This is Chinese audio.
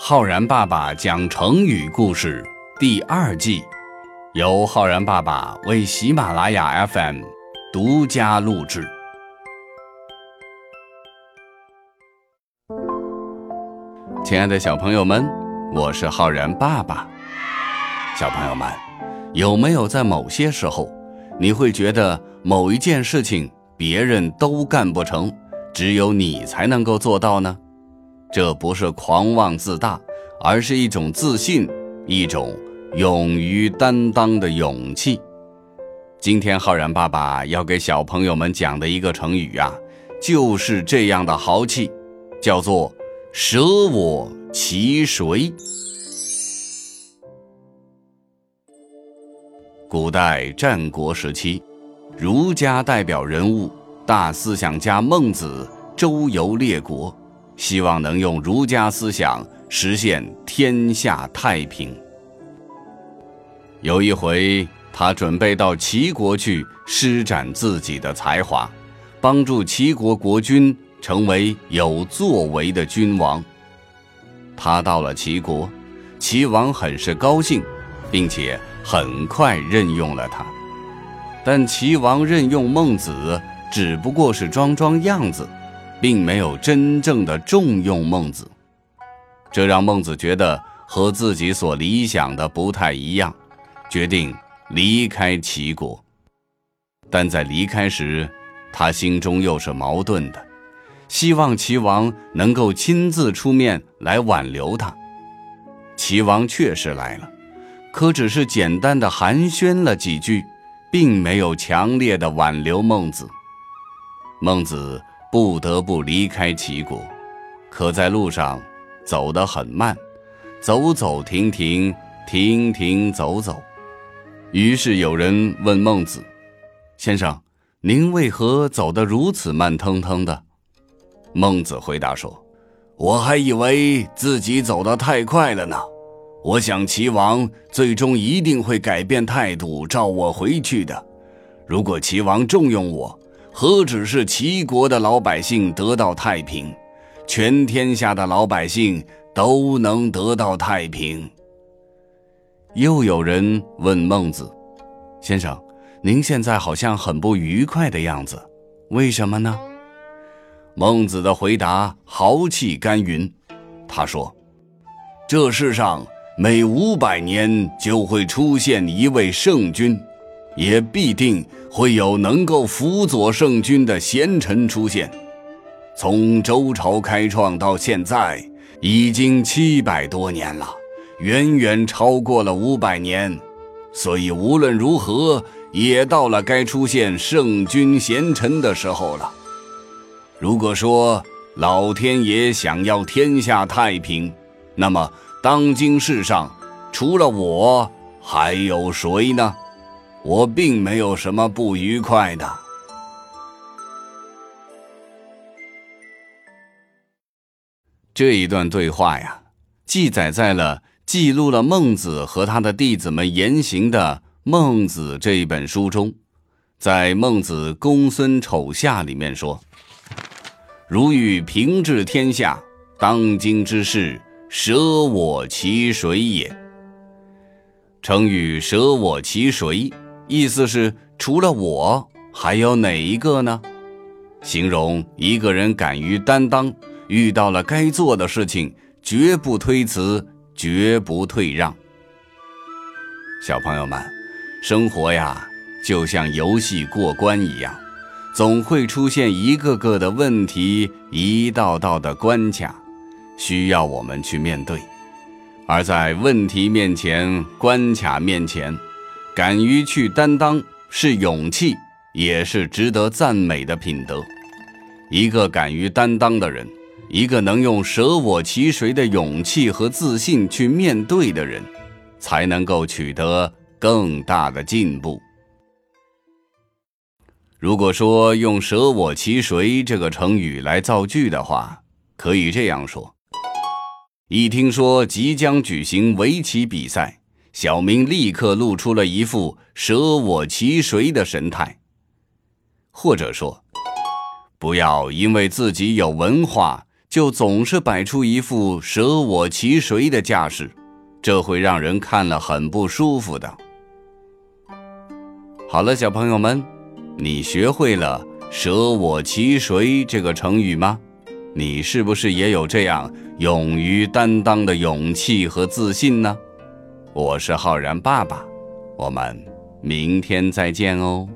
浩然爸爸讲成语故事第二季，由浩然爸爸为喜马拉雅 FM 独家录制。亲爱的小朋友们，我是浩然爸爸。小朋友们，有没有在某些时候，你会觉得某一件事情别人都干不成，只有你才能够做到呢？这不是狂妄自大，而是一种自信，一种勇于担当的勇气。今天浩然爸爸要给小朋友们讲的一个成语啊，就是这样的豪气，叫做“舍我其谁”。古代战国时期，儒家代表人物、大思想家孟子周游列国。希望能用儒家思想实现天下太平。有一回，他准备到齐国去施展自己的才华，帮助齐国国君成为有作为的君王。他到了齐国，齐王很是高兴，并且很快任用了他。但齐王任用孟子，只不过是装装样子。并没有真正的重用孟子，这让孟子觉得和自己所理想的不太一样，决定离开齐国。但在离开时，他心中又是矛盾的，希望齐王能够亲自出面来挽留他。齐王确实来了，可只是简单的寒暄了几句，并没有强烈的挽留孟子。孟子。不得不离开齐国，可在路上走得很慢，走走停停，停停走走。于是有人问孟子：“先生，您为何走得如此慢腾腾的？”孟子回答说：“我还以为自己走得太快了呢。我想齐王最终一定会改变态度，召我回去的。如果齐王重用我。”何止是齐国的老百姓得到太平，全天下的老百姓都能得到太平。又有人问孟子：“先生，您现在好像很不愉快的样子，为什么呢？”孟子的回答豪气干云，他说：“这世上每五百年就会出现一位圣君。”也必定会有能够辅佐圣君的贤臣出现。从周朝开创到现在，已经七百多年了，远远超过了五百年。所以无论如何，也到了该出现圣君贤臣的时候了。如果说老天爷想要天下太平，那么当今世上除了我，还有谁呢？我并没有什么不愉快的。这一段对话呀，记载在了记录了孟子和他的弟子们言行的《孟子》这一本书中。在《孟子·公孙丑下》里面说：“如欲平治天下，当今之事，舍我其谁也。”成语“舍我其谁”。意思是，除了我，还有哪一个呢？形容一个人敢于担当，遇到了该做的事情，绝不推辞，绝不退让。小朋友们，生活呀，就像游戏过关一样，总会出现一个个的问题，一道道的关卡，需要我们去面对。而在问题面前，关卡面前。敢于去担当是勇气，也是值得赞美的品德。一个敢于担当的人，一个能用舍我其谁的勇气和自信去面对的人，才能够取得更大的进步。如果说用“舍我其谁”这个成语来造句的话，可以这样说：一听说即将举行围棋比赛。小明立刻露出了一副舍我其谁的神态。或者说，不要因为自己有文化，就总是摆出一副舍我其谁的架势，这会让人看了很不舒服的。好了，小朋友们，你学会了“舍我其谁”这个成语吗？你是不是也有这样勇于担当的勇气和自信呢？我是浩然爸爸，我们明天再见哦。